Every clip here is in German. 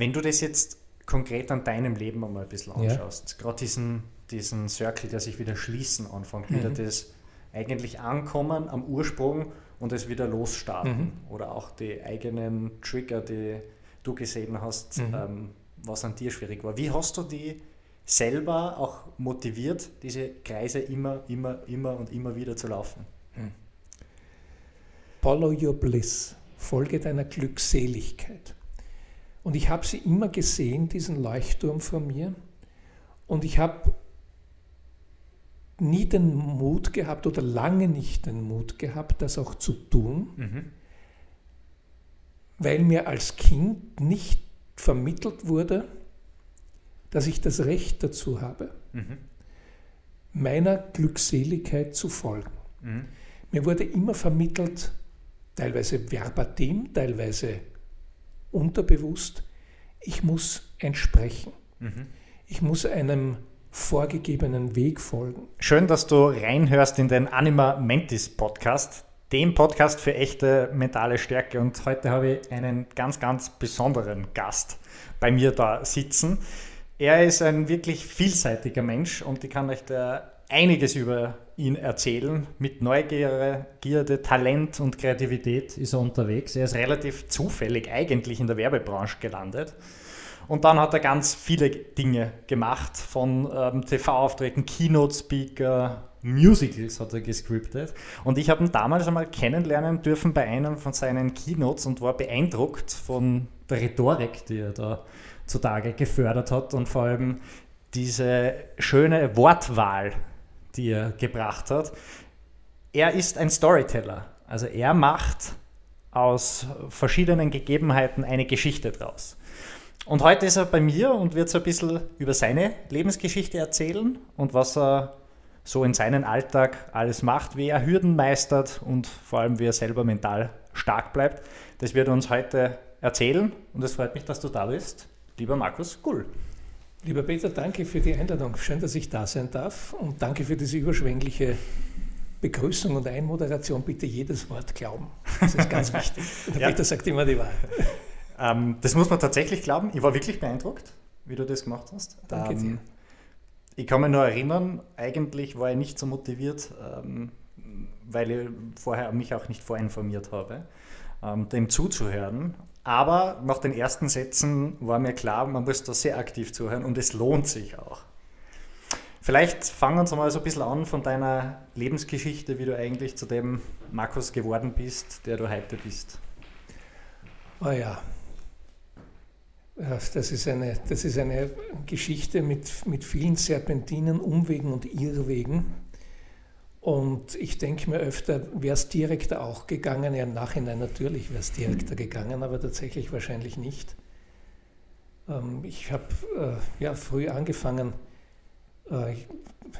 Wenn du das jetzt konkret an deinem Leben einmal ein bisschen anschaust, ja. gerade diesen, diesen Circle, der sich wieder schließen anfängt, mhm. wieder das eigentlich ankommen am Ursprung und es wieder losstarten. Mhm. Oder auch die eigenen Trigger, die du gesehen hast, mhm. ähm, was an dir schwierig war. Wie hast du die selber auch motiviert, diese Kreise immer, immer, immer und immer wieder zu laufen? Follow your bliss, folge deiner Glückseligkeit. Und ich habe sie immer gesehen, diesen Leuchtturm vor mir. Und ich habe nie den Mut gehabt oder lange nicht den Mut gehabt, das auch zu tun, mhm. weil mir als Kind nicht vermittelt wurde, dass ich das Recht dazu habe, mhm. meiner Glückseligkeit zu folgen. Mhm. Mir wurde immer vermittelt, teilweise verbatim, teilweise unterbewusst, ich muss entsprechen. Mhm. Ich muss einem vorgegebenen Weg folgen. Schön, dass du reinhörst in den Anima Mentis Podcast, dem Podcast für echte mentale Stärke. Und heute habe ich einen ganz, ganz besonderen Gast bei mir da sitzen. Er ist ein wirklich vielseitiger Mensch und ich kann euch da einiges über ihn erzählen. Mit Neugierde, Gierde, Talent und Kreativität ist er unterwegs. Er ist relativ zufällig eigentlich in der Werbebranche gelandet. Und dann hat er ganz viele Dinge gemacht, von ähm, TV-Auftritten, Keynote-Speaker, Musicals hat er gescriptet. Und ich habe ihn damals einmal kennenlernen dürfen bei einem von seinen Keynotes und war beeindruckt von der Rhetorik, die er da zutage gefördert hat und vor allem diese schöne Wortwahl, die er gebracht hat. Er ist ein Storyteller. Also er macht aus verschiedenen Gegebenheiten eine Geschichte draus. Und heute ist er bei mir und wird so ein bisschen über seine Lebensgeschichte erzählen und was er so in seinem Alltag alles macht, wie er Hürden meistert und vor allem, wie er selber mental stark bleibt. Das wird er uns heute erzählen und es freut mich, dass du da bist, lieber Markus Gull. Lieber Peter, danke für die Einladung. Schön, dass ich da sein darf und danke für diese überschwängliche Begrüßung und Einmoderation. Bitte jedes Wort glauben. Das ist ganz wichtig. Der ja. Peter sagt immer die Wahrheit. Ähm, das muss man tatsächlich glauben. Ich war wirklich beeindruckt, wie du das gemacht hast. Danke ähm, dir. Ich kann mich nur erinnern, eigentlich war ich nicht so motiviert, ähm, weil ich vorher mich auch nicht vorinformiert habe, ähm, dem zuzuhören. Aber nach den ersten Sätzen war mir klar, man muss da sehr aktiv zuhören und es lohnt sich auch. Vielleicht fangen wir uns mal so ein bisschen an von deiner Lebensgeschichte, wie du eigentlich zu dem Markus geworden bist, der du heute bist. Oh ja, das ist eine, das ist eine Geschichte mit, mit vielen Serpentinen, Umwegen und Irrwegen. Und ich denke mir öfter, wäre es direkter auch gegangen. Ja, im Nachhinein natürlich wäre es direkter gegangen, aber tatsächlich wahrscheinlich nicht. Ähm, ich habe äh, ja, früh angefangen, äh, ich,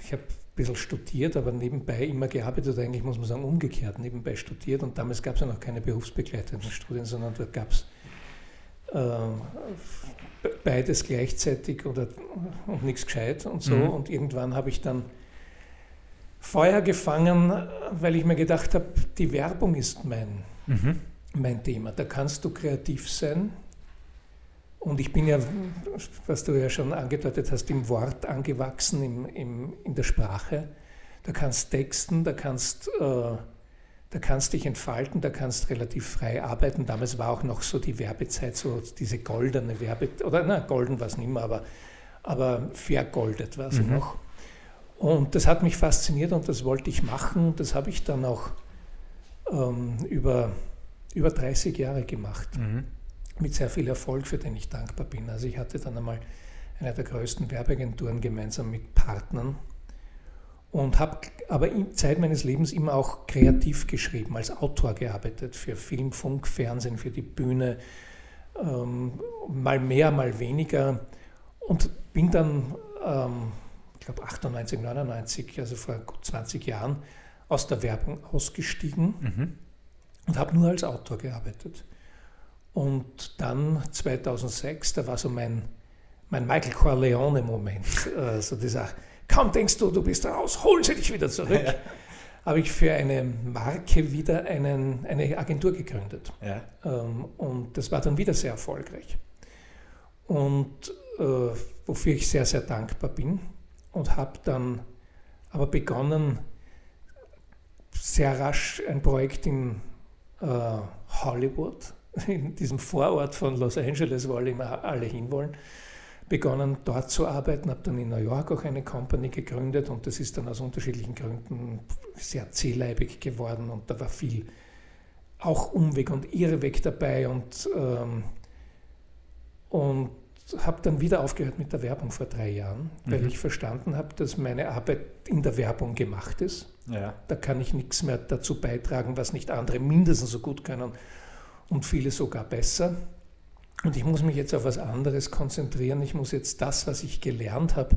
ich habe ein bisschen studiert, aber nebenbei immer gearbeitet, eigentlich muss man sagen umgekehrt, nebenbei studiert. Und damals gab es ja noch keine berufsbegleitenden Studien, sondern dort gab es äh, beides gleichzeitig oder, und nichts gescheit und so. Mhm. Und irgendwann habe ich dann Feuer gefangen, weil ich mir gedacht habe, die Werbung ist mein, mhm. mein Thema. Da kannst du kreativ sein. Und ich bin ja, was du ja schon angedeutet hast, im Wort angewachsen, im, im, in der Sprache. Da kannst texten, da kannst, äh, da kannst dich entfalten, da kannst relativ frei arbeiten. Damals war auch noch so die Werbezeit, so diese goldene Werbe, oder na, golden war es nicht mehr, aber, aber vergoldet war sie mhm. noch. Und das hat mich fasziniert und das wollte ich machen. Das habe ich dann auch ähm, über, über 30 Jahre gemacht. Mhm. Mit sehr viel Erfolg, für den ich dankbar bin. Also ich hatte dann einmal eine der größten Werbeagenturen gemeinsam mit Partnern und habe aber in Zeit meines Lebens immer auch kreativ geschrieben, als Autor gearbeitet für Film, Funk, Fernsehen, für die Bühne, ähm, mal mehr, mal weniger und bin dann ähm, glaube 98, 99, also vor gut 20 Jahren, aus der Werbung ausgestiegen mhm. und habe nur als Autor gearbeitet. Und dann 2006, da war so mein, mein Michael Corleone-Moment, äh, so dieser, kaum denkst du, du bist raus, holen sie dich wieder zurück. Ja. Habe ich für eine Marke wieder einen, eine Agentur gegründet. Ja. Ähm, und das war dann wieder sehr erfolgreich. und äh, wofür ich sehr, sehr dankbar bin. Und habe dann aber begonnen, sehr rasch ein Projekt in äh, Hollywood, in diesem Vorort von Los Angeles, wo alle alle hinwollen, begonnen dort zu arbeiten, habe dann in New York auch eine Company gegründet und das ist dann aus unterschiedlichen Gründen sehr zähleibig geworden und da war viel auch Umweg und Irrweg dabei und, ähm, und habe dann wieder aufgehört mit der Werbung vor drei Jahren, weil mhm. ich verstanden habe, dass meine Arbeit in der Werbung gemacht ist. Ja. Da kann ich nichts mehr dazu beitragen, was nicht andere mindestens so gut können und viele sogar besser. Und ich muss mich jetzt auf was anderes konzentrieren. Ich muss jetzt das, was ich gelernt habe,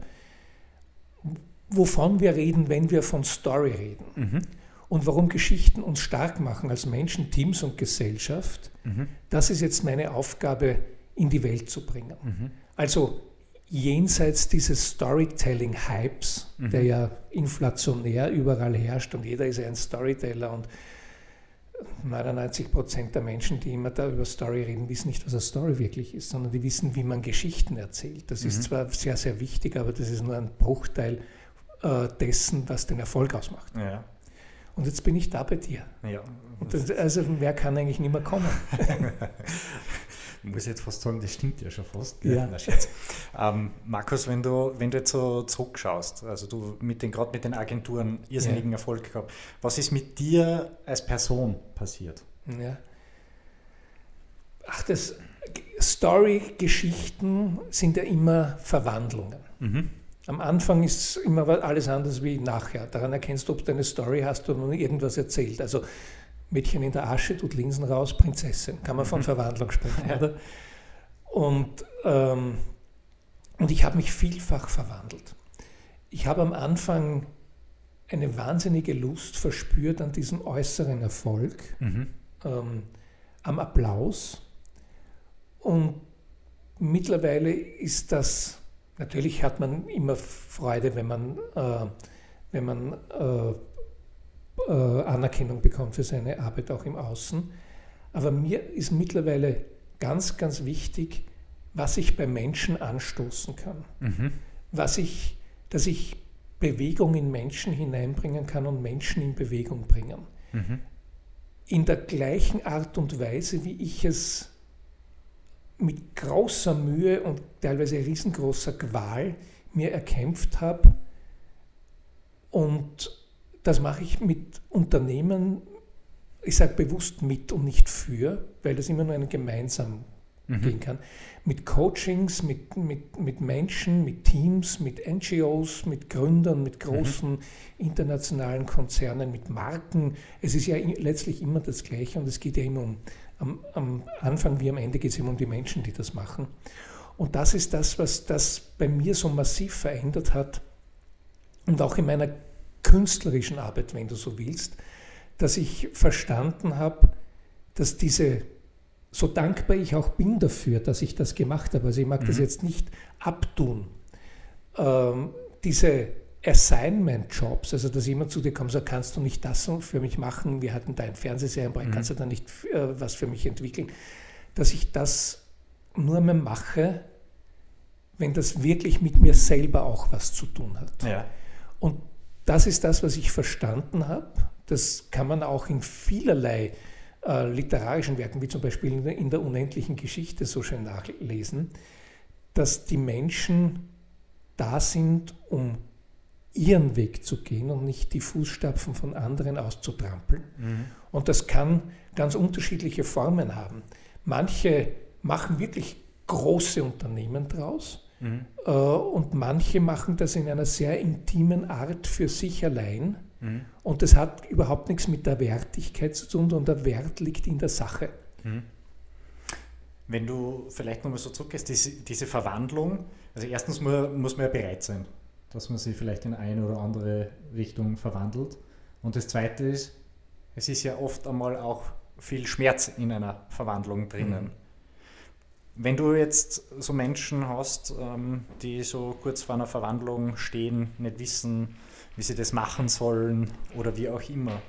wovon wir reden, wenn wir von Story reden. Mhm. Und warum Geschichten uns stark machen als Menschen, Teams und Gesellschaft, mhm. das ist jetzt meine Aufgabe, in die Welt zu bringen. Mhm. Also jenseits dieses Storytelling-Hypes, mhm. der ja inflationär überall herrscht und jeder ist ja ein Storyteller und 99 Prozent der Menschen, die immer da über Story reden, wissen nicht, was eine Story wirklich ist, sondern die wissen, wie man Geschichten erzählt. Das mhm. ist zwar sehr, sehr wichtig, aber das ist nur ein Bruchteil äh, dessen, was den Erfolg ausmacht. Ja. Und jetzt bin ich da bei dir. Ja. Das, also mehr kann eigentlich nicht mehr kommen. Ich muss jetzt fast sagen, das stimmt ja schon fast. Ja. Na. Ähm, Markus, wenn du, wenn du jetzt so zurückschaust, also du mit den, gerade mit den Agenturen irrsinnigen ja. Erfolg gehabt, was ist mit dir als Person passiert? Ja. Ach, das Story-Geschichten sind ja immer Verwandlungen. Mhm. Am Anfang ist immer alles anders wie nachher. Daran erkennst du, ob du eine Story hast oder nur irgendwas erzählt. Also Mädchen in der Asche tut Linsen raus, Prinzessin. Kann man von mhm. Verwandlung sprechen, ja. oder? Und, ähm, und ich habe mich vielfach verwandelt. Ich habe am Anfang eine wahnsinnige Lust verspürt an diesem äußeren Erfolg, mhm. ähm, am Applaus. Und mittlerweile ist das, natürlich hat man immer Freude, wenn man, äh, wenn man äh, äh, Anerkennung bekommt für seine Arbeit auch im Außen. Aber mir ist mittlerweile ganz, ganz wichtig, was ich bei Menschen anstoßen kann. Mhm. Was ich, dass ich Bewegung in Menschen hineinbringen kann und Menschen in Bewegung bringen. Mhm. In der gleichen Art und Weise, wie ich es mit großer Mühe und teilweise riesengroßer Qual mir erkämpft habe und das mache ich mit Unternehmen, ich sage bewusst mit und nicht für, weil das immer nur ein gemeinsam mhm. gehen kann. Mit Coachings, mit, mit, mit Menschen, mit Teams, mit NGOs, mit Gründern, mit großen mhm. internationalen Konzernen, mit Marken. Es ist ja letztlich immer das Gleiche und es geht ja immer um, am, am Anfang wie am Ende geht es immer um die Menschen, die das machen. Und das ist das, was das bei mir so massiv verändert hat und auch in meiner künstlerischen Arbeit, wenn du so willst, dass ich verstanden habe, dass diese, so dankbar ich auch bin dafür, dass ich das gemacht habe, also ich mag mhm. das jetzt nicht abtun, ähm, diese Assignment-Jobs, also dass jemand zu dir kommt und sagt, kannst du nicht das für mich machen, wir hatten da ein Fernsehserienprojekt, mhm. kannst du da nicht äh, was für mich entwickeln, dass ich das nur mehr mache, wenn das wirklich mit mir selber auch was zu tun hat. Ja. Und das ist das, was ich verstanden habe. Das kann man auch in vielerlei äh, literarischen Werken, wie zum Beispiel in der, in der unendlichen Geschichte, so schön nachlesen, dass die Menschen da sind, um ihren Weg zu gehen und nicht die Fußstapfen von anderen auszutrampeln. Mhm. Und das kann ganz unterschiedliche Formen haben. Manche machen wirklich große Unternehmen draus Mhm. Und manche machen das in einer sehr intimen Art für sich allein. Mhm. Und das hat überhaupt nichts mit der Wertigkeit zu tun, sondern der Wert liegt in der Sache. Mhm. Wenn du vielleicht nochmal so zurückgehst, diese, diese Verwandlung, also erstens muss man ja bereit sein, dass man sich vielleicht in eine oder andere Richtung verwandelt. Und das Zweite ist, es ist ja oft einmal auch viel Schmerz in einer Verwandlung drinnen. Wenn du jetzt so Menschen hast, ähm, die so kurz vor einer Verwandlung stehen, nicht wissen, wie sie das machen sollen oder wie auch immer,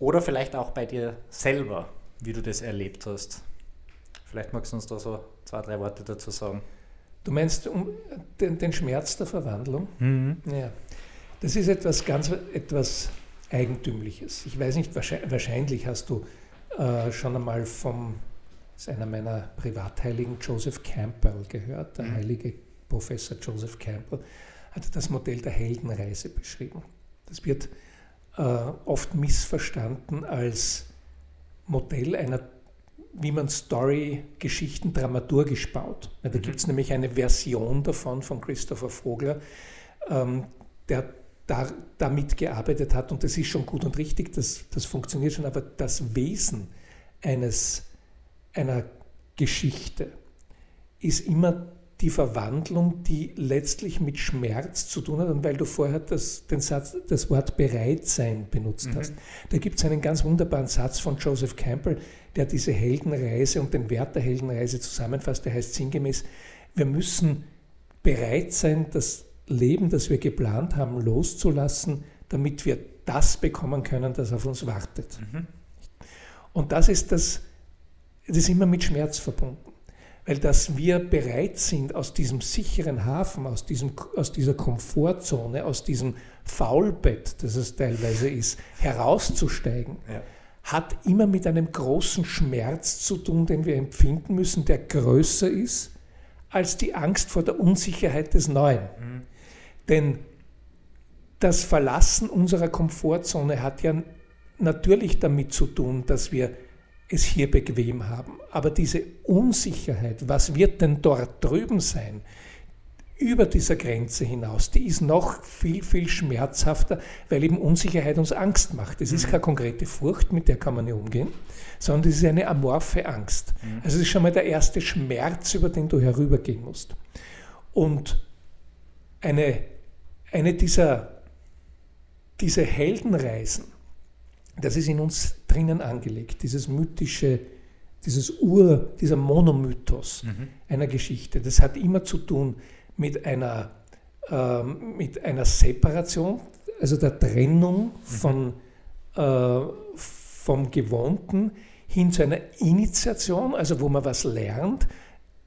oder vielleicht auch bei dir selber, wie du das erlebt hast. Vielleicht magst du uns da so zwei, drei Worte dazu sagen. Du meinst um den, den Schmerz der Verwandlung? Mhm. Ja. Das ist etwas ganz etwas Eigentümliches. Ich weiß nicht, wahrscheinlich hast du äh, schon einmal vom, ist einer meiner Privatheiligen, Joseph Campbell gehört, der mhm. heilige Professor Joseph Campbell, hat das Modell der Heldenreise beschrieben. Das wird äh, oft missverstanden als Modell einer, wie man Story-Geschichten dramaturgisch baut. Ja, da mhm. gibt es nämlich eine Version davon von Christopher Vogler, ähm, der da, damit gearbeitet hat und das ist schon gut und richtig, das, das funktioniert schon, aber das Wesen eines, einer Geschichte ist immer die Verwandlung, die letztlich mit Schmerz zu tun hat. Und weil du vorher das, den Satz, das Wort Bereitsein benutzt mhm. hast, da gibt es einen ganz wunderbaren Satz von Joseph Campbell, der diese Heldenreise und den Wert der Heldenreise zusammenfasst. Der heißt sinngemäß, wir müssen bereit sein, das Leben, das wir geplant haben, loszulassen, damit wir das bekommen können, das auf uns wartet. Mhm. Und das ist das, das ist immer mit Schmerz verbunden. Weil dass wir bereit sind, aus diesem sicheren Hafen, aus, diesem, aus dieser Komfortzone, aus diesem Faulbett, das es teilweise ist, herauszusteigen, ja. hat immer mit einem großen Schmerz zu tun, den wir empfinden müssen, der größer ist als die Angst vor der Unsicherheit des Neuen. Mhm. Denn das Verlassen unserer Komfortzone hat ja natürlich damit zu tun, dass wir es hier bequem haben. Aber diese Unsicherheit, was wird denn dort drüben sein, über dieser Grenze hinaus, die ist noch viel, viel schmerzhafter, weil eben Unsicherheit uns Angst macht. Es ist mhm. keine konkrete Furcht, mit der kann man nicht umgehen, sondern es ist eine amorphe Angst. Mhm. Also es ist schon mal der erste Schmerz, über den du herübergehen musst. Und eine, eine dieser diese Heldenreisen, das ist in uns drinnen angelegt, dieses mythische, dieses Ur, dieser Monomythos mhm. einer Geschichte. Das hat immer zu tun mit einer, äh, mit einer Separation, also der Trennung mhm. von, äh, vom Gewohnten hin zu einer Initiation, also wo man was lernt,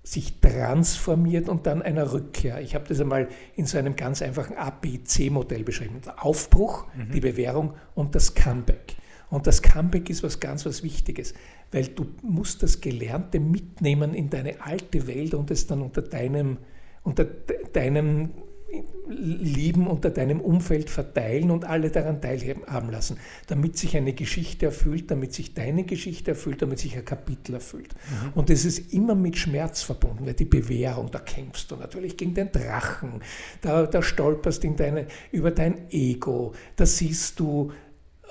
sich transformiert und dann einer Rückkehr. Ich habe das einmal in so einem ganz einfachen ABC-Modell beschrieben. Der Aufbruch, mhm. die Bewährung und das Comeback. Und das Comeback ist was ganz was Wichtiges, weil du musst das Gelernte mitnehmen in deine alte Welt und es dann unter deinem, unter deinem Lieben unter deinem Umfeld verteilen und alle daran teilhaben lassen, damit sich eine Geschichte erfüllt, damit sich deine Geschichte erfüllt, damit sich ein Kapitel erfüllt. Mhm. Und es ist immer mit Schmerz verbunden, weil die Bewährung, da kämpfst du natürlich gegen den Drachen, da, da stolperst in deine, über dein Ego, da siehst du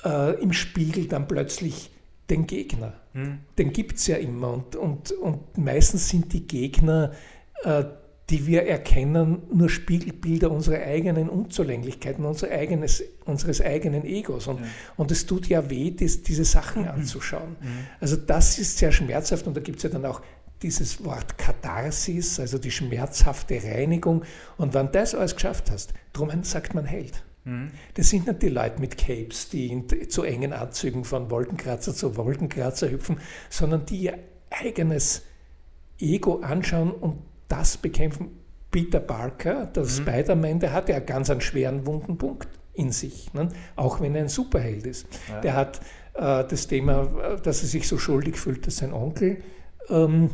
äh, im Spiegel dann plötzlich den Gegner. Mhm. Den gibt es ja immer und, und, und meistens sind die Gegner äh, die wir erkennen, nur Spiegelbilder unserer eigenen Unzulänglichkeiten, unser eigenes, unseres eigenen Egos. Und, ja. und es tut ja weh, das, diese Sachen mhm. anzuschauen. Mhm. Also das ist sehr schmerzhaft und da gibt es ja dann auch dieses Wort Katharsis, also die schmerzhafte Reinigung. Und wenn das alles geschafft hast, darum sagt man Held. Mhm. Das sind nicht die Leute mit Capes, die in zu engen Anzügen von Wolkenkratzer zu Wolkenkratzer hüpfen, sondern die ihr eigenes Ego anschauen und das bekämpfen. Peter Parker, der mhm. Spider-Man, der hat ja ganz einen schweren wunden Punkt in sich, ne? auch wenn er ein Superheld ist. Ja. Der hat äh, das Thema, dass er sich so schuldig fühlt, dass sein Onkel ähm,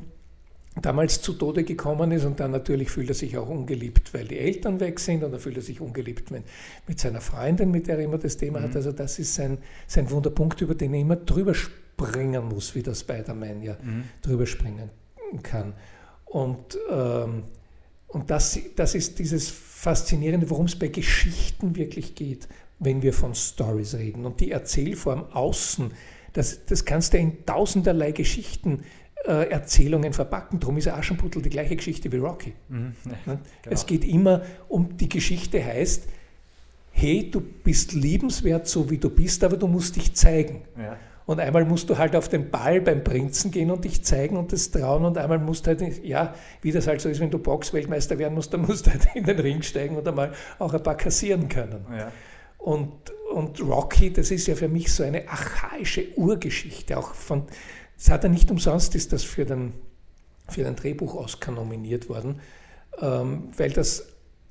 damals zu Tode gekommen ist und dann natürlich fühlt er sich auch ungeliebt, weil die Eltern weg sind und dann fühlt er sich ungeliebt mit, mit seiner Freundin, mit der er immer das Thema mhm. hat. Also das ist sein, sein Wunderpunkt, über den er immer drüber springen muss, wie der Spider-Man ja mhm. drüber springen kann. Und, ähm, und das, das ist dieses Faszinierende, worum es bei Geschichten wirklich geht, wenn wir von Stories reden. Und die Erzählform außen, das, das kannst du in tausenderlei Geschichten äh, Erzählungen verpacken. Darum ist Aschenputtel die gleiche Geschichte wie Rocky. Mhm, ja, genau. Es geht immer um, die Geschichte heißt, hey, du bist liebenswert, so wie du bist, aber du musst dich zeigen. Ja. Und einmal musst du halt auf den Ball beim Prinzen gehen und dich zeigen und das trauen. Und einmal musst du halt, ja, wie das halt so ist, wenn du Boxweltmeister werden musst, dann musst du halt in den Ring steigen und einmal auch ein paar kassieren können. Ja. Und, und Rocky, das ist ja für mich so eine archaische Urgeschichte. Auch von, das hat er nicht umsonst, ist das für den, für den Drehbuch-Oscar nominiert worden. Äh, ähm, weil das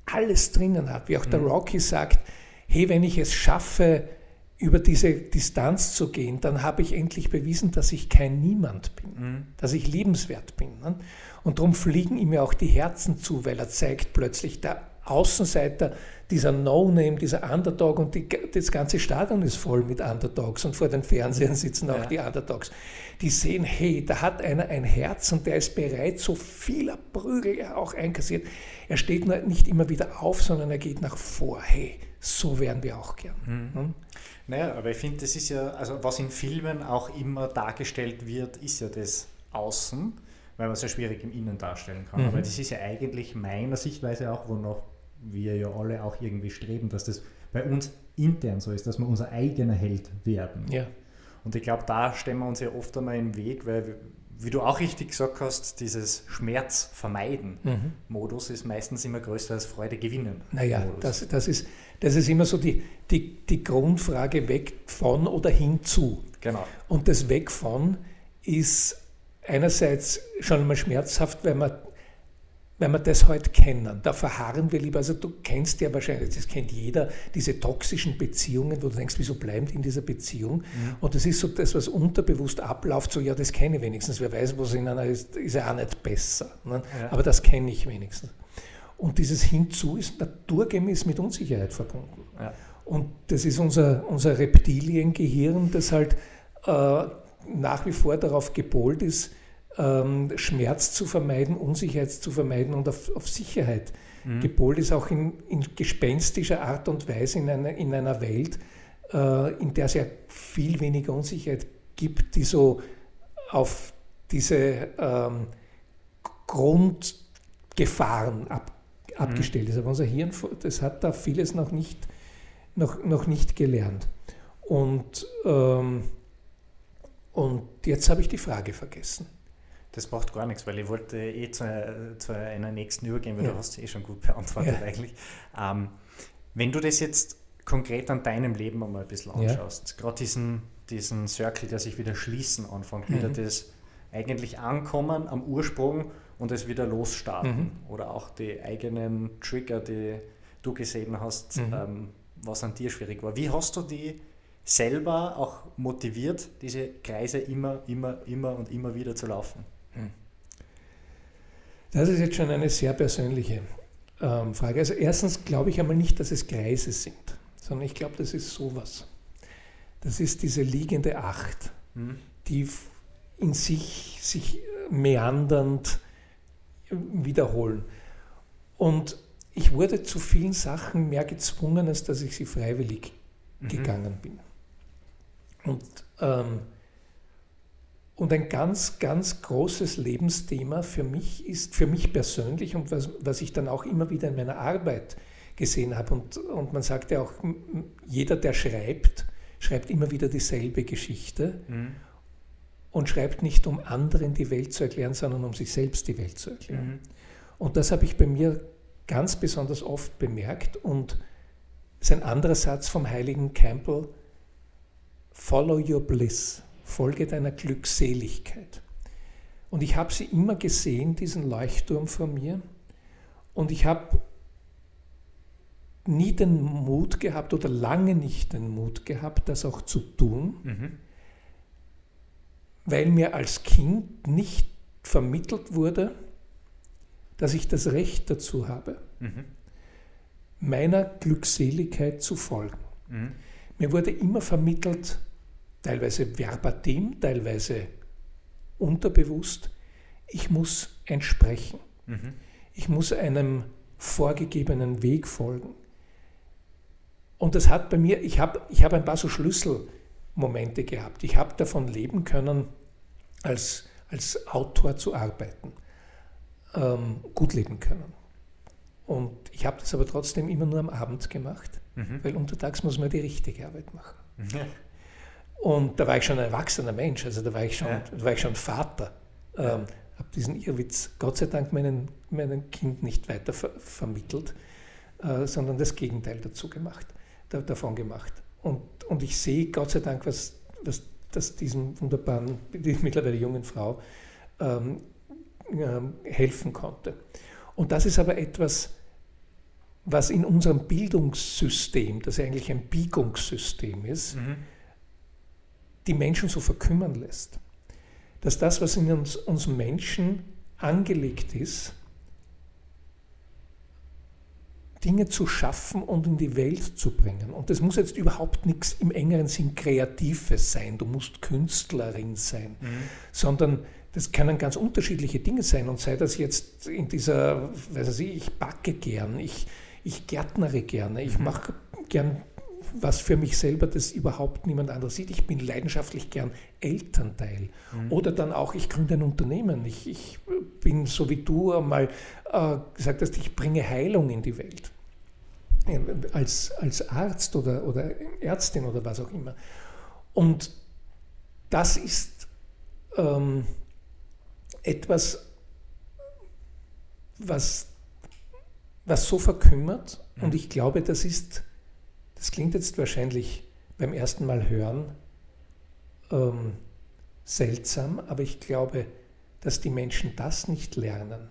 alles drinnen hat. Wie auch der mhm. Rocky sagt, hey, wenn ich es schaffe, über diese Distanz zu gehen, dann habe ich endlich bewiesen, dass ich kein Niemand bin, mhm. dass ich liebenswert bin. Ne? Und darum fliegen ihm ja auch die Herzen zu, weil er zeigt plötzlich, der Außenseiter, dieser No-Name, dieser Underdog und die, das ganze Stadion ist voll mit Underdogs und vor den Fernsehern sitzen auch ja. die Underdogs. Die sehen, hey, da hat einer ein Herz und der ist bereit, so vieler Prügel er auch einkassiert. Er steht nicht immer wieder auf, sondern er geht nach vor. Hey, so wären wir auch gern. Mhm. Hm? Naja, aber ich finde, das ist ja, also was in Filmen auch immer dargestellt wird, ist ja das Außen, weil man es ja schwierig im Innen darstellen kann. Mhm. Aber das ist ja eigentlich meiner Sichtweise auch, wonach wir ja alle auch irgendwie streben, dass das bei uns intern so ist, dass wir unser eigener Held werden. Ja. Und ich glaube, da stellen wir uns ja oft einmal im Weg, weil, wie du auch richtig gesagt hast, dieses Schmerz vermeiden mhm. Modus ist meistens immer größer als Freude gewinnen. Naja, das, das, ist, das ist immer so die, die, die Grundfrage weg von oder hinzu. Genau. Und das Weg von ist einerseits schon einmal schmerzhaft, weil man wenn wir das heute kennen. Da verharren wir lieber. Also du kennst ja wahrscheinlich, das kennt jeder, diese toxischen Beziehungen, wo du denkst, wieso bleibt in dieser Beziehung? Mhm. Und das ist so das, was unterbewusst abläuft, so ja, das kenne ich wenigstens. Wer weiß, was in einer ist, ist ja auch nicht besser. Ne? Ja. Aber das kenne ich wenigstens. Und dieses Hinzu ist naturgemäß mit Unsicherheit verbunden. Ja. Und das ist unser, unser Reptiliengehirn, das halt äh, nach wie vor darauf gepolt ist, ähm, Schmerz zu vermeiden, Unsicherheit zu vermeiden und auf, auf Sicherheit mhm. gepolt ist, auch in, in, gespenstischer Art und Weise in einer, in einer Welt, äh, in der es ja viel weniger Unsicherheit gibt, die so auf diese ähm, Grundgefahren ab, mhm. abgestellt ist. Aber unser Hirn, das hat da vieles noch nicht, noch, noch nicht gelernt. Und, ähm, und jetzt habe ich die Frage vergessen. Das macht gar nichts, weil ich wollte eh zu, zu einer nächsten übergehen, weil ja. du hast eh schon gut beantwortet ja. eigentlich. Ähm, wenn du das jetzt konkret an deinem Leben einmal ein bisschen anschaust, ja. gerade diesen, diesen Circle, der sich wieder schließen anfängt, mhm. wieder das eigentlich Ankommen am Ursprung und es wieder losstarten mhm. oder auch die eigenen Trigger, die du gesehen hast, mhm. ähm, was an dir schwierig war. Wie hast du die selber auch motiviert, diese Kreise immer, immer, immer und immer wieder zu laufen? Hm. Das ist jetzt schon eine sehr persönliche ähm, Frage. Also erstens glaube ich einmal nicht, dass es Kreise sind, sondern ich glaube, das ist sowas. Das ist diese liegende Acht, hm. die in sich sich meandernd wiederholen. Und ich wurde zu vielen Sachen mehr gezwungen, als dass ich sie freiwillig mhm. gegangen bin. Und ähm, und ein ganz, ganz großes Lebensthema für mich ist, für mich persönlich und was, was ich dann auch immer wieder in meiner Arbeit gesehen habe. Und, und man sagt ja auch, jeder, der schreibt, schreibt immer wieder dieselbe Geschichte mhm. und schreibt nicht, um anderen die Welt zu erklären, sondern um sich selbst die Welt zu erklären. Mhm. Und das habe ich bei mir ganz besonders oft bemerkt. Und es ist ein anderer Satz vom heiligen Campbell, Follow your bliss. Folge deiner Glückseligkeit. Und ich habe sie immer gesehen, diesen Leuchtturm vor mir. Und ich habe nie den Mut gehabt oder lange nicht den Mut gehabt, das auch zu tun, mhm. weil mir als Kind nicht vermittelt wurde, dass ich das Recht dazu habe, mhm. meiner Glückseligkeit zu folgen. Mhm. Mir wurde immer vermittelt, teilweise verbatim, teilweise unterbewusst, ich muss entsprechen. Mhm. Ich muss einem vorgegebenen Weg folgen. Und das hat bei mir, ich habe ich hab ein paar so Schlüsselmomente gehabt. Ich habe davon leben können, als, als Autor zu arbeiten, ähm, gut leben können. Und ich habe das aber trotzdem immer nur am Abend gemacht, mhm. weil untertags muss man die richtige Arbeit machen. Ja. Und da war ich schon ein erwachsener Mensch, also da war ich schon, ja. da war ich schon Vater. Ähm, habe diesen Irrwitz Gott sei Dank meinem, meinem Kind nicht weiter ver vermittelt, äh, sondern das Gegenteil dazu gemacht, da, davon gemacht. Und, und ich sehe Gott sei Dank, was, was das diesen wunderbaren, mittlerweile jungen Frau ähm, äh, helfen konnte. Und das ist aber etwas, was in unserem Bildungssystem, das eigentlich ein Biegungssystem ist, mhm. Die Menschen so verkümmern lässt. Dass das, was in uns, uns Menschen angelegt ist, Dinge zu schaffen und in die Welt zu bringen. Und das muss jetzt überhaupt nichts im engeren Sinn Kreatives sein, du musst Künstlerin sein, mhm. sondern das können ganz unterschiedliche Dinge sein. Und sei das jetzt in dieser, weiß ich, ich backe gern, ich, ich gärtnere gerne, ich mhm. mache gern was für mich selber das überhaupt niemand anderes sieht. Ich bin leidenschaftlich gern Elternteil. Mhm. Oder dann auch, ich gründe ein Unternehmen. Ich, ich bin so wie du einmal äh, gesagt hast, ich bringe Heilung in die Welt. Als, als Arzt oder, oder Ärztin oder was auch immer. Und das ist ähm, etwas, was, was so verkümmert. Mhm. Und ich glaube, das ist das klingt jetzt wahrscheinlich beim ersten Mal hören ähm, seltsam, aber ich glaube, dass die Menschen das nicht lernen,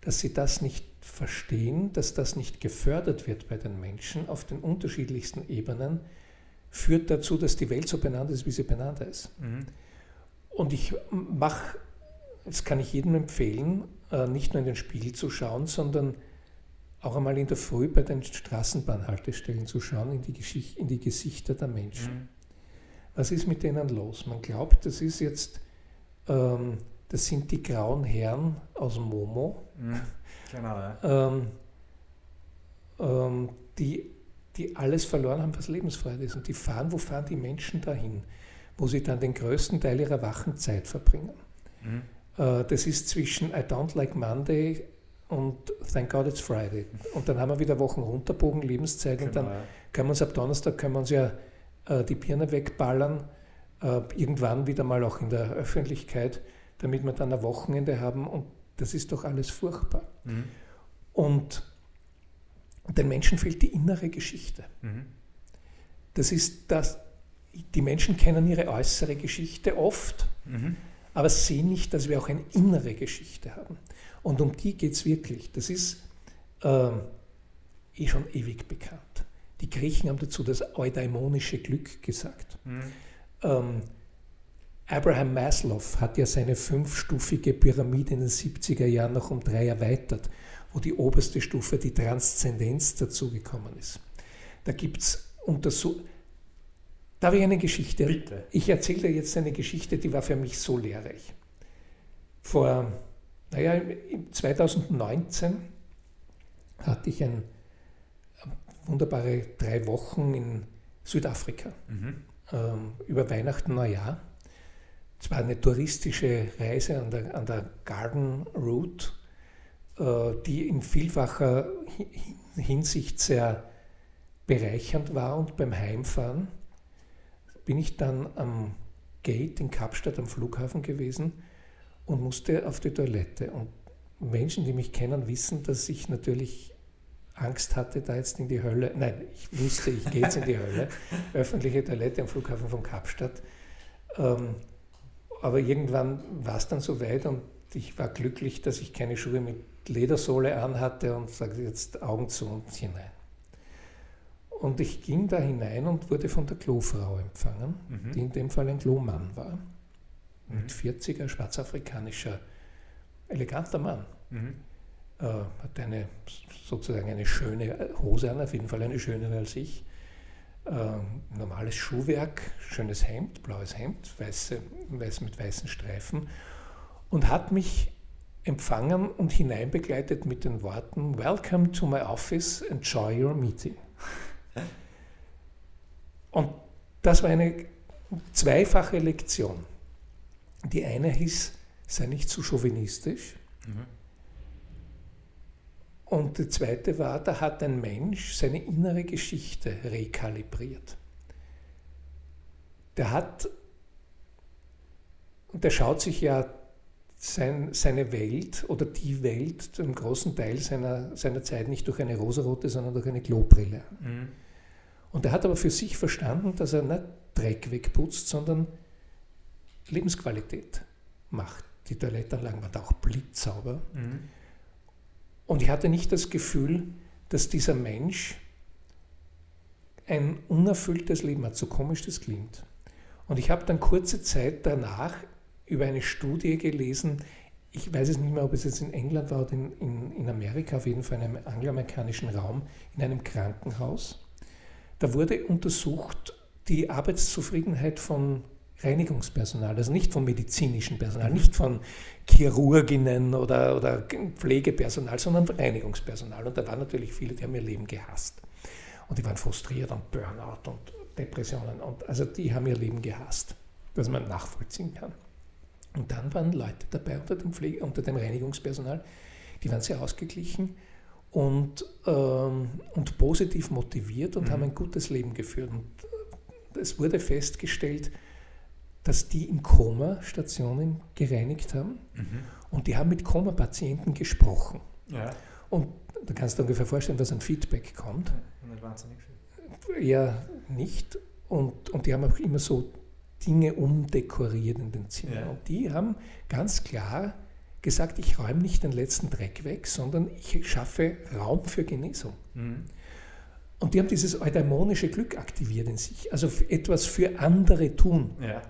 dass sie das nicht verstehen, dass das nicht gefördert wird bei den Menschen auf den unterschiedlichsten Ebenen, führt dazu, dass die Welt so benannt ist, wie sie benannt ist. Mhm. Und ich mache, das kann ich jedem empfehlen, äh, nicht nur in den Spiegel zu schauen, sondern auch einmal in der Früh bei den Straßenbahnhaltestellen zu schauen in die, Geschicht, in die Gesichter der Menschen. Mhm. Was ist mit denen los? Man glaubt, das ist jetzt, ähm, das sind die grauen Herren aus Momo, mhm. genau, ja. ähm, ähm, die, die alles verloren haben, was Lebensfreude ist. Und die fahren, wo fahren die Menschen dahin? Wo sie dann den größten Teil ihrer wachen Zeit verbringen. Mhm. Äh, das ist zwischen I don't like Monday und thank God it's Friday. Und dann haben wir wieder Wochen runterbogen, Lebenszeit genau, und dann ja. können wir uns ab Donnerstag können wir uns ja äh, die Birne wegballern, äh, irgendwann wieder mal auch in der Öffentlichkeit, damit wir dann ein Wochenende haben und das ist doch alles furchtbar. Mhm. Und den Menschen fehlt die innere Geschichte. Mhm. Das ist das, die Menschen kennen ihre äußere Geschichte oft, mhm. aber sehen nicht, dass wir auch eine innere Geschichte haben. Und um die geht es wirklich. Das ist äh, eh schon ewig bekannt. Die Griechen haben dazu das eudaimonische Glück gesagt. Mhm. Ähm, Abraham Maslow hat ja seine fünfstufige Pyramide in den 70er Jahren noch um drei erweitert, wo die oberste Stufe die Transzendenz dazugekommen ist. Da gibt es Untersuchungen. Da habe ich eine Geschichte. Bitte. Ich erzähle dir jetzt eine Geschichte, die war für mich so lehrreich. Vor naja, 2019 hatte ich ein wunderbare drei Wochen in Südafrika mhm. ähm, über Weihnachten, Neujahr. Es war eine touristische Reise an der, an der Garden Route, äh, die in vielfacher Hinsicht sehr bereichernd war und beim Heimfahren bin ich dann am Gate in Kapstadt am Flughafen gewesen und musste auf die Toilette. Und Menschen, die mich kennen, wissen, dass ich natürlich Angst hatte, da jetzt in die Hölle. Nein, ich wusste, ich gehe jetzt in die Hölle. Öffentliche Toilette am Flughafen von Kapstadt. Ähm, aber irgendwann war es dann so weit und ich war glücklich, dass ich keine Schuhe mit Ledersohle anhatte und sagte jetzt Augen zu und hinein. Und ich ging da hinein und wurde von der Klofrau empfangen, mhm. die in dem Fall ein Klomann war mit 40er, schwarzafrikanischer, eleganter Mann. Mhm. Äh, hat eine sozusagen eine schöne Hose an, auf jeden Fall eine schönere als ich. Äh, normales Schuhwerk, schönes Hemd, blaues Hemd, weiße, weiß mit weißen Streifen und hat mich empfangen und hineinbegleitet mit den Worten Welcome to my office, enjoy your meeting. Und das war eine zweifache Lektion. Die eine hieß, sei nicht zu chauvinistisch. Mhm. Und die zweite war, da hat ein Mensch seine innere Geschichte rekalibriert. Der hat, der schaut sich ja sein, seine Welt oder die Welt zum großen Teil seiner, seiner Zeit nicht durch eine rosarote, sondern durch eine Klobrille an. Mhm. Und er hat aber für sich verstanden, dass er nicht Dreck wegputzt, sondern Lebensqualität macht. Die Toilettenanlagen waren auch blitzsauber. Mhm. Und ich hatte nicht das Gefühl, dass dieser Mensch ein unerfülltes Leben hat, so komisch das klingt. Und ich habe dann kurze Zeit danach über eine Studie gelesen, ich weiß es nicht mehr, ob es jetzt in England war oder in, in, in Amerika, auf jeden Fall in einem angloamerikanischen Raum, in einem Krankenhaus. Da wurde untersucht die Arbeitszufriedenheit von Reinigungspersonal, also nicht vom medizinischen Personal, nicht von Chirurginnen oder, oder Pflegepersonal, sondern Reinigungspersonal. Und da waren natürlich viele, die haben ihr Leben gehasst. Und die waren frustriert und Burnout und Depressionen. Und also die haben ihr Leben gehasst, was man nachvollziehen kann. Und dann waren Leute dabei unter dem, Pflege, unter dem Reinigungspersonal, die waren sehr ausgeglichen und, ähm, und positiv motiviert und mhm. haben ein gutes Leben geführt. Und es wurde festgestellt, dass die in Koma-Stationen gereinigt haben mhm. und die haben mit Koma-Patienten gesprochen. Ja. Und da kannst du ungefähr vorstellen, was an Feedback kommt. Ja, nicht wahnsinnig viel. Ja, nicht. Und, und die haben auch immer so Dinge umdekoriert in den Zimmern. Ja. Und die haben ganz klar gesagt, ich räume nicht den letzten Dreck weg, sondern ich schaffe Raum für Genesung. Mhm. Und die haben dieses eudaimonische Glück aktiviert in sich, also etwas für andere tun. Ja.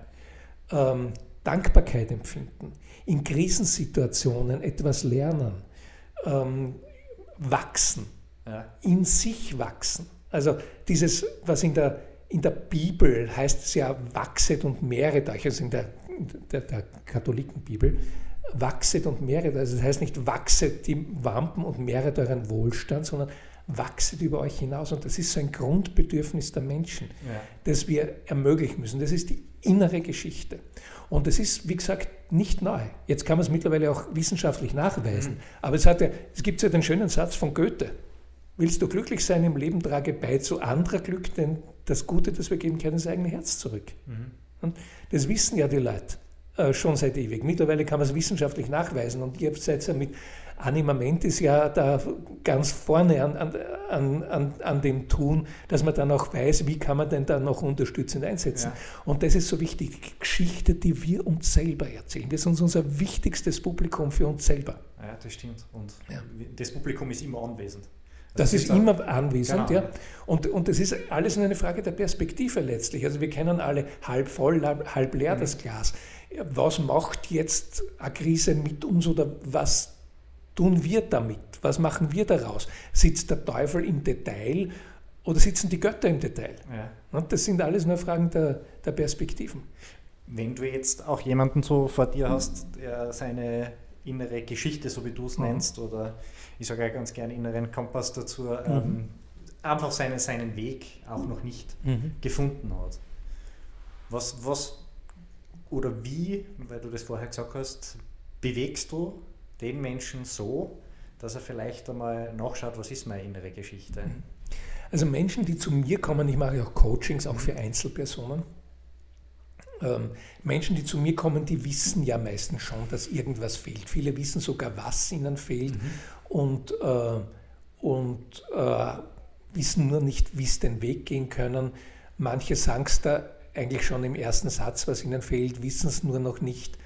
Ähm, Dankbarkeit empfinden, in Krisensituationen etwas lernen, ähm, wachsen, ja. in sich wachsen. Also dieses, was in der in der Bibel heißt es ja, wachset und mehret euch, also in der, der, der Katholikenbibel, wachset und mehret. Also das heißt nicht wachset die Wampen und mehret euren Wohlstand, sondern wachset über euch hinaus. Und das ist so ein Grundbedürfnis der Menschen, ja. das wir ermöglichen müssen. Das ist die innere Geschichte. Und das ist, wie gesagt, nicht neu. Jetzt kann man es mittlerweile auch wissenschaftlich nachweisen. Mhm. Aber es, hat ja, es gibt ja den schönen Satz von Goethe. Willst du glücklich sein im Leben, trage bei zu anderer Glück, denn das Gute, das wir geben, kehren ins eigene Herz zurück. Mhm. Das wissen ja die Leute äh, schon seit ewig. Mittlerweile kann man es wissenschaftlich nachweisen und ihr seid ja mit Anima Mentis ja da ganz vorne an, an, an, an dem tun, dass man dann auch weiß, wie kann man denn da noch unterstützend einsetzen. Ja. Und das ist so wichtig, die Geschichte, die wir uns selber erzählen. Das ist unser wichtigstes Publikum für uns selber. Ja, das stimmt. Und ja. das Publikum ist immer anwesend. Das, das ist immer anwesend, genau. ja. Und, und das ist alles eine Frage der Perspektive letztlich. Also wir kennen alle halb voll, halb leer mhm. das Glas. Was macht jetzt eine Krise mit uns oder was tun wir damit? Was machen wir daraus? Sitzt der Teufel im Detail oder sitzen die Götter im Detail? Ja. Das sind alles nur Fragen der, der Perspektiven. Wenn du jetzt auch jemanden so vor dir hast, der seine innere Geschichte, so wie du es mhm. nennst, oder ich sage ja ganz gerne inneren Kompass dazu, mhm. ähm, einfach seine, seinen Weg auch noch nicht mhm. gefunden hat. Was, was oder wie, weil du das vorher gesagt hast, bewegst du den Menschen so, dass er vielleicht einmal nachschaut, was ist meine innere Geschichte? Mhm. Also Menschen, die zu mir kommen, ich mache auch Coachings, auch für Einzelpersonen, ähm, Menschen, die zu mir kommen, die wissen ja meistens schon, dass irgendwas fehlt. Viele wissen sogar, was ihnen fehlt mhm. und, äh, und äh, wissen nur nicht, wie sie den Weg gehen können. Manche sagen es da eigentlich schon im ersten Satz, was ihnen fehlt, wissen es nur noch nicht,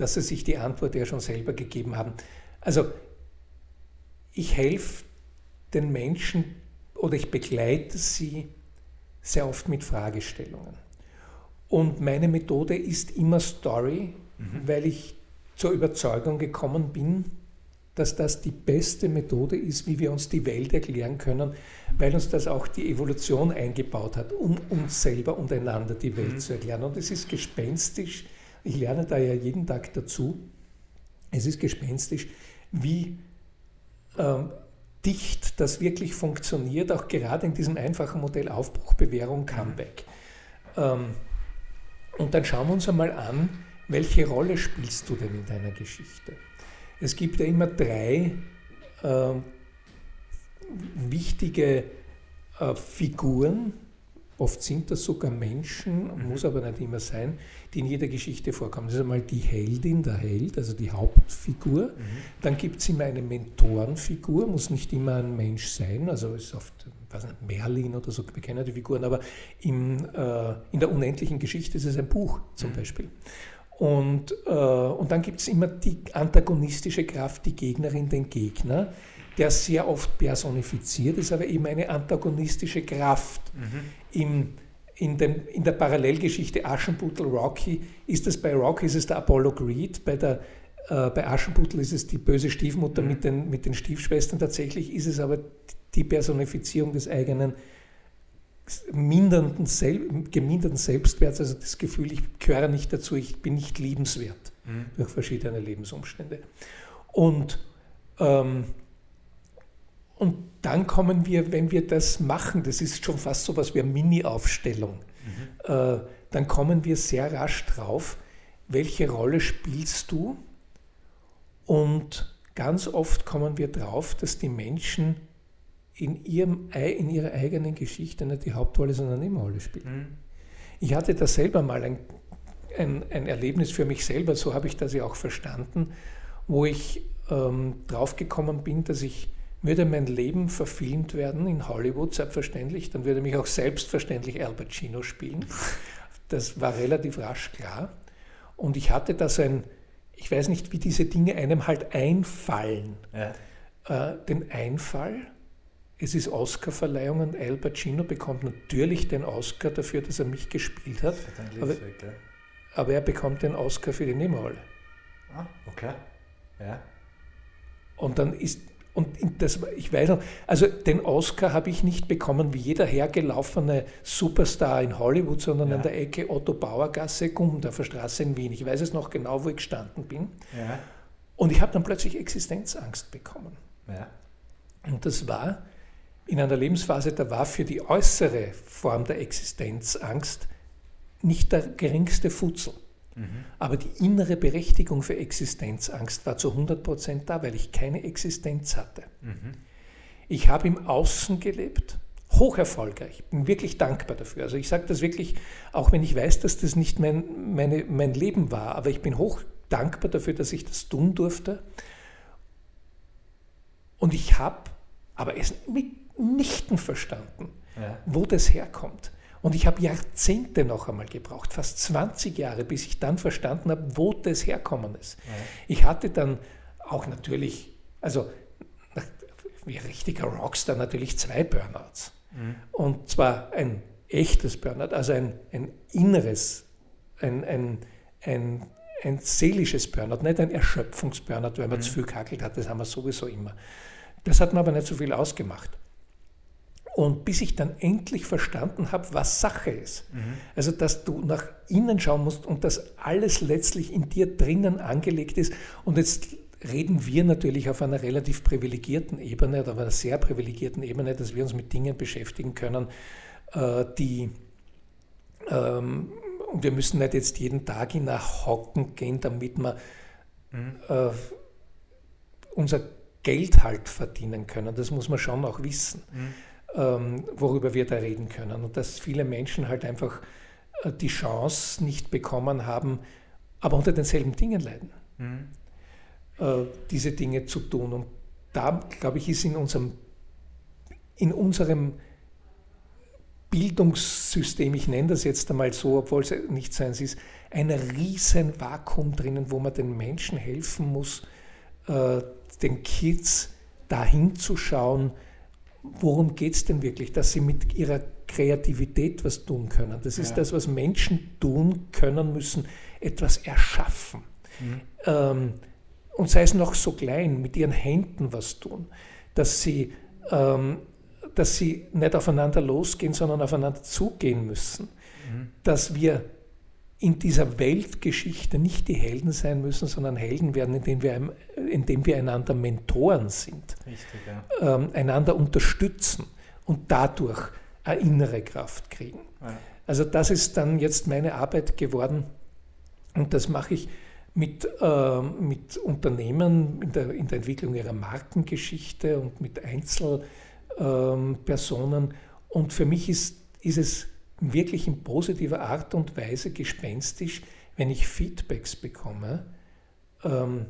dass sie sich die Antwort ja schon selber gegeben haben. Also ich helfe den Menschen oder ich begleite sie sehr oft mit Fragestellungen. Und meine Methode ist immer Story, mhm. weil ich zur Überzeugung gekommen bin, dass das die beste Methode ist, wie wir uns die Welt erklären können, weil uns das auch die Evolution eingebaut hat, um uns selber und einander die Welt mhm. zu erklären. Und es ist gespenstisch, ich lerne da ja jeden Tag dazu, es ist gespenstisch, wie ähm, dicht das wirklich funktioniert, auch gerade in diesem einfachen Modell Aufbruch, Bewährung, Comeback. Ähm, und dann schauen wir uns einmal an, welche Rolle spielst du denn in deiner Geschichte? Es gibt ja immer drei äh, wichtige äh, Figuren, oft sind das sogar Menschen, muss aber nicht immer sein, die in jeder Geschichte vorkommen. Das ist einmal die Heldin, der Held, also die Hauptfigur. Mhm. Dann gibt es immer eine Mentorenfigur, muss nicht immer ein Mensch sein, also ist oft weiß nicht, Merlin oder so, wir kennen die Figuren, aber im, äh, in der unendlichen Geschichte ist es ein Buch zum mhm. Beispiel. Und, äh, und dann gibt es immer die antagonistische Kraft, die Gegnerin, den Gegner, der sehr oft personifiziert ist, aber eben eine antagonistische Kraft. Mhm. Im, in, dem, in der Parallelgeschichte Aschenputtel Rocky ist es bei Rocky ist es der Apollo Creed, bei der äh, bei Aschenputtel ist es die böse Stiefmutter mhm. mit, den, mit den Stiefschwestern. Tatsächlich ist es aber die Personifizierung des eigenen mindernden, geminderten Selbstwerts, also das Gefühl, ich gehöre nicht dazu, ich bin nicht liebenswert mhm. durch verschiedene Lebensumstände. Und, ähm, und dann kommen wir, wenn wir das machen, das ist schon fast so was wie eine Mini-Aufstellung, mhm. äh, dann kommen wir sehr rasch drauf, welche Rolle spielst du? Und ganz oft kommen wir drauf, dass die Menschen in, ihrem, in ihrer eigenen Geschichte nicht die Hauptrolle, sondern eine Nebenrolle spielen. Mhm. Ich hatte da selber mal ein, ein, ein, Erlebnis für mich selber, so habe ich das ja auch verstanden, wo ich ähm, draufgekommen bin, dass ich würde mein Leben verfilmt werden in Hollywood, selbstverständlich, dann würde mich auch selbstverständlich Al Pacino spielen. Das war relativ rasch klar. Und ich hatte da so ein, ich weiß nicht, wie diese Dinge einem halt einfallen. Ja. Äh, den Einfall, es ist Oscarverleihung und Al Pacino bekommt natürlich den Oscar dafür, dass er mich gespielt hat. Aber, aber, er bekommt den Oscar für die Nebenrolle. Ah, okay. Ja. Und dann ist, und das, ich weiß noch, also den Oscar habe ich nicht bekommen wie jeder hergelaufene Superstar in Hollywood, sondern ja. an der Ecke Otto Bauer Gasse, Gummendorfer Straße in Wien. Ich weiß es noch genau, wo ich gestanden bin. Ja. Und ich habe dann plötzlich Existenzangst bekommen. Ja. Und das war, in einer Lebensphase, da war für die äußere Form der Existenzangst nicht der geringste Futzel. Mhm. Aber die innere Berechtigung für Existenzangst war zu 100 Prozent da, weil ich keine Existenz hatte. Mhm. Ich habe im Außen gelebt, hoch erfolgreich, bin wirklich dankbar dafür. Also ich sage das wirklich, auch wenn ich weiß, dass das nicht mein, meine, mein Leben war, aber ich bin hoch dankbar dafür, dass ich das tun durfte. Und ich habe aber es mit mitnichten verstanden, ja. wo das herkommt. Und ich habe Jahrzehnte noch einmal gebraucht, fast 20 Jahre, bis ich dann verstanden habe, wo das herkommen ist. Ja. Ich hatte dann auch natürlich, also wie ein richtiger Rockstar, natürlich zwei Burnouts. Mhm. Und zwar ein echtes Burnout, also ein, ein inneres, ein, ein, ein, ein seelisches Burnout, nicht ein Erschöpfungsburnout, weil man mhm. zu viel kackelt hat, das haben wir sowieso immer. Das hat mir aber nicht so viel ausgemacht. Und bis ich dann endlich verstanden habe, was Sache ist. Mhm. Also, dass du nach innen schauen musst und dass alles letztlich in dir drinnen angelegt ist. Und jetzt reden wir natürlich auf einer relativ privilegierten Ebene oder auf einer sehr privilegierten Ebene, dass wir uns mit Dingen beschäftigen können, äh, die ähm, und wir müssen nicht jetzt jeden Tag in nach Hocken gehen, damit wir mhm. äh, unser Geld halt verdienen können. Das muss man schon auch wissen. Mhm worüber wir da reden können. Und dass viele Menschen halt einfach äh, die Chance nicht bekommen haben, aber unter denselben Dingen leiden, mhm. äh, diese Dinge zu tun. Und da, glaube ich, ist in unserem, in unserem Bildungssystem, ich nenne das jetzt einmal so, obwohl es nicht seins ist, ein riesen Vakuum drinnen, wo man den Menschen helfen muss, äh, den Kids dahin zu schauen, worum geht es denn wirklich? Dass sie mit ihrer Kreativität was tun können. Das ist ja. das, was Menschen tun können müssen, etwas erschaffen. Mhm. Ähm, und sei es noch so klein, mit ihren Händen was tun. Dass sie, ähm, dass sie nicht aufeinander losgehen, sondern aufeinander zugehen müssen. Mhm. Dass wir in dieser Weltgeschichte nicht die Helden sein müssen, sondern Helden werden, indem wir, indem wir einander Mentoren sind, Richtig, ja. ähm, einander unterstützen und dadurch eine innere Kraft kriegen. Ja. Also das ist dann jetzt meine Arbeit geworden und das mache ich mit, äh, mit Unternehmen in der, in der Entwicklung ihrer Markengeschichte und mit Einzelpersonen. Ähm, und für mich ist, ist es wirklich in positiver Art und Weise gespenstisch, wenn ich Feedbacks bekomme. Ähm,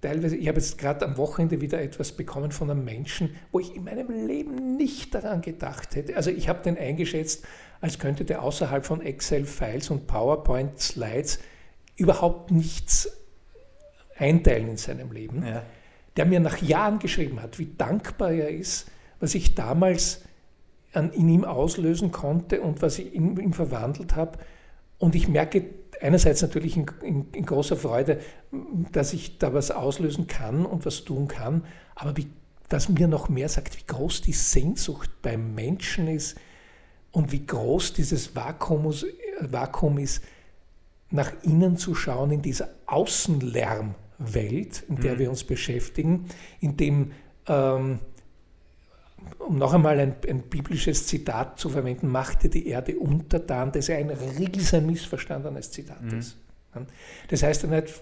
teilweise, ich habe jetzt gerade am Wochenende wieder etwas bekommen von einem Menschen, wo ich in meinem Leben nicht daran gedacht hätte. Also ich habe den eingeschätzt, als könnte der außerhalb von Excel-Files und PowerPoint-Slides überhaupt nichts einteilen in seinem Leben. Ja. der mir nach Jahren geschrieben hat, wie dankbar er ist, was ich damals in ihm auslösen konnte und was ich in ihm verwandelt habe. Und ich merke einerseits natürlich in, in, in, großer Freude, dass ich da was auslösen kann und was tun kann, aber wie, dass mir noch mehr sagt, wie groß die Sehnsucht beim Menschen ist und wie groß dieses Vakuum, Vakuum ist, nach innen zu schauen in dieser Außenlärmwelt, in der mhm. wir uns beschäftigen, in dem ähm, um noch einmal ein, ein, biblisches Zitat zu verwenden, machte die Erde untertan, das ein riesen missverstandenes Zitat mhm. ist. Das heißt ja nicht,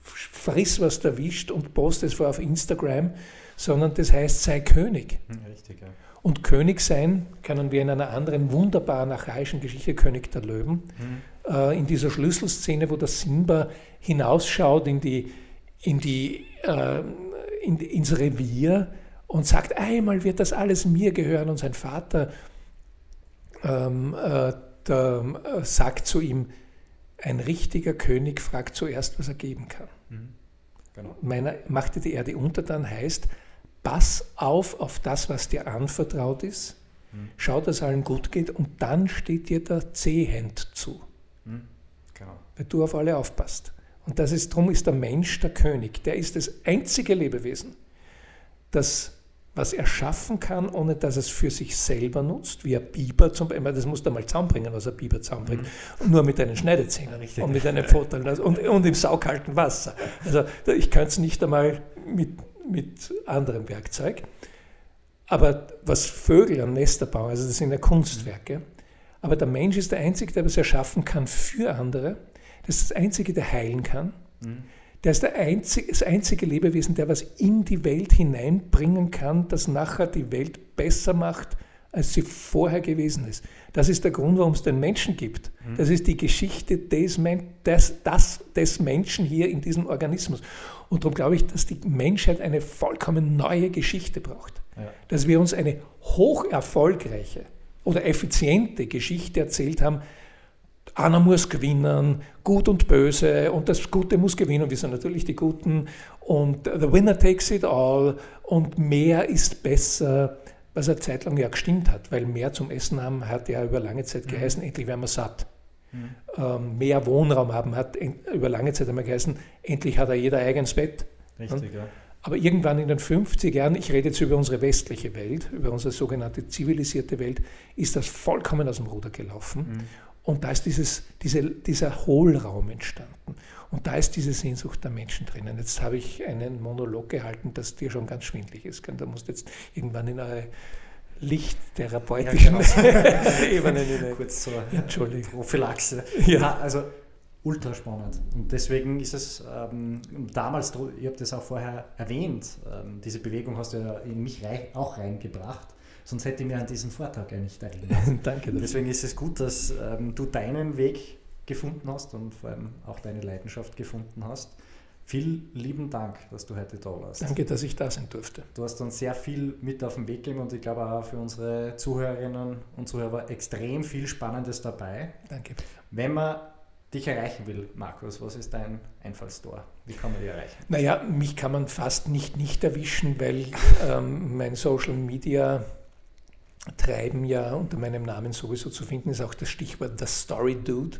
friss, was du erwischt und post es vor auf Instagram, sondern das heißt, sei König. Richtig, ja. Und König sein können wir in einer anderen wunderbaren archaischen Geschichte, König der Löwen, mhm. äh, in dieser Schlüsselszene, wo der Simba hinausschaut in die, in die, äh, in, ins Revier und sagt, einmal wird das alles mir gehören. Und sein Vater ähm, äh, der, äh, sagt zu ihm, ein richtiger König fragt zuerst, was er geben kann. Mhm. Genau. Meiner machte die Erde untertan heißt, pass auf auf das, was dir anvertraut ist, mhm. schau, dass allen gut geht und dann steht dir der Zehend zu. Mhm. Genau. Weil du auf alle aufpasst. Und das ist, darum ist der Mensch der König. Der ist das einzige Lebewesen, das was er schaffen kann, ohne dass es für sich selber nutzt, wie ein Biber zum Beispiel, das muss du mal zusammenbringen, was ein Biber zusammenbringt, mhm. nur mit einem Schneidezähnen Richtig. und mit einem Pfoten und, und im saukalten Wasser. Also ich könnte es nicht einmal mit, mit anderem Werkzeug. Aber was Vögel am Nester bauen, also das sind ja Kunstwerke, aber der Mensch ist der Einzige, der was erschaffen kann für andere. Das ist das Einzige, der heilen kann. Mhm. Der ist der einzige, das einzige Lebewesen, der was in die Welt hineinbringen kann, das nachher die Welt besser macht, als sie vorher gewesen ist. Das ist der Grund, warum es den Menschen gibt. Mhm. Das ist die Geschichte des, des, des, des Menschen hier in diesem Organismus. Und darum glaube ich, dass die Menschheit eine vollkommen neue Geschichte braucht. Ja. Dass wir uns eine hoch erfolgreiche oder effiziente Geschichte erzählt haben, einer muss gewinnen, gut und böse und das Gute muss gewinnen. Wir sind natürlich die Guten und the winner takes it all und mehr ist besser, was eine Zeit lang ja gestimmt hat, weil mehr zum Essen haben hat ja über lange Zeit mhm. geheißen, mhm. endlich werden wir satt. Mhm. Ähm, mehr Wohnraum haben hat über lange Zeit einmal geheißen, endlich hat er jeder eigenes Bett. Richtig, ja. Aber irgendwann in den 50er Jahren, ich rede jetzt über unsere westliche Welt, über unsere sogenannte zivilisierte Welt, ist das vollkommen aus dem Ruder gelaufen. Mhm. Und da ist dieses, diese, dieser Hohlraum entstanden. Und da ist diese Sehnsucht der Menschen drinnen. Jetzt habe ich einen Monolog gehalten, das dir schon ganz schwindlig ist. Da musst jetzt irgendwann in eure lichttherapeutischen ja, genau. Hinein. Kurz zur Entschuldigung. Prophylaxe. Ja. also ultra spannend. Und deswegen ist es ähm, damals, ich habe das auch vorher erwähnt, ähm, diese Bewegung hast du ja in mich rein, auch reingebracht sonst hätte ich mir an diesen Vortrag ja nicht erinnert. Danke. Dafür. Deswegen ist es gut, dass ähm, du deinen Weg gefunden hast und vor allem auch deine Leidenschaft gefunden hast. Vielen lieben Dank, dass du heute da warst. Danke, dass ich da sein durfte. Du hast uns sehr viel mit auf den Weg gegeben und ich glaube auch für unsere Zuhörerinnen und Zuhörer extrem viel Spannendes dabei. Danke. Wenn man dich erreichen will, Markus, was ist dein Einfallstor? Wie kann man dich erreichen? Naja, mich kann man fast nicht nicht erwischen, weil ähm, mein Social Media Treiben ja unter meinem Namen sowieso zu finden ist auch das Stichwort der Story Dude.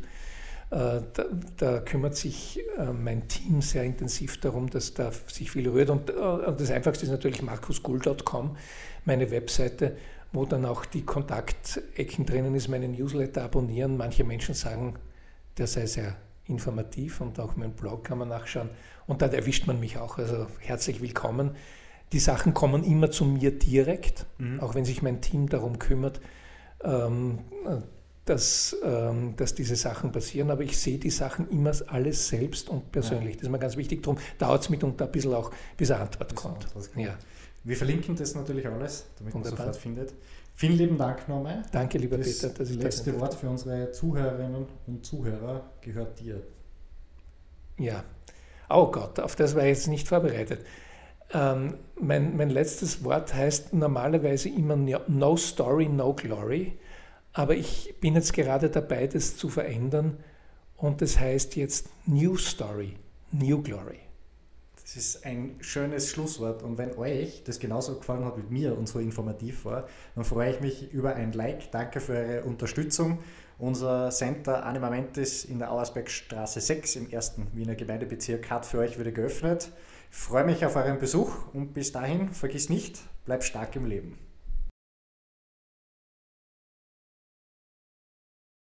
Äh, da, da, kümmert sich äh, mein Team sehr intensiv darum, dass da sich viel rührt. Und, äh, das Einfachste ist natürlich markusgull.com, meine Webseite, wo dann auch die Kontaktecken drinnen ist, meinen Newsletter abonnieren. Manche Menschen sagen, der sei sehr informativ und auch mein Blog kann man nachschauen. Und da erwischt man mich auch. Also herzlich willkommen. Die Sachen kommen immer zu mir direkt, mhm. auch wenn sich mein Team darum kümmert, ähm, dass, ähm, dass diese Sachen passieren. Aber ich sehe die Sachen immer alles selbst und persönlich. Ja. Das ist mir ganz wichtig. Darum dauert es mitunter ein bisschen auch, bis eine Antwort kommt. Ja. Wir verlinken das natürlich alles, damit man sofort findet. Vielen lieben Dank nochmal. Danke, lieber das Peter. Das letzte Wort für unsere Zuhörerinnen und Zuhörer gehört dir. Ja. Oh Gott, auf das war ich jetzt nicht vorbereitet. Ähm, mein, mein letztes Wort heißt normalerweise immer No Story, No Glory, aber ich bin jetzt gerade dabei, das zu verändern und das heißt jetzt New Story, New Glory. Das ist ein schönes Schlusswort. Und wenn euch das genauso gefallen hat wie mir und so informativ war, dann freue ich mich über ein Like. Danke für eure Unterstützung. Unser Center Anima Mentis in der Auersbergstraße 6 im ersten Wiener Gemeindebezirk hat für euch wieder geöffnet. Ich freue mich auf euren Besuch und bis dahin, vergiss nicht, bleib stark im Leben.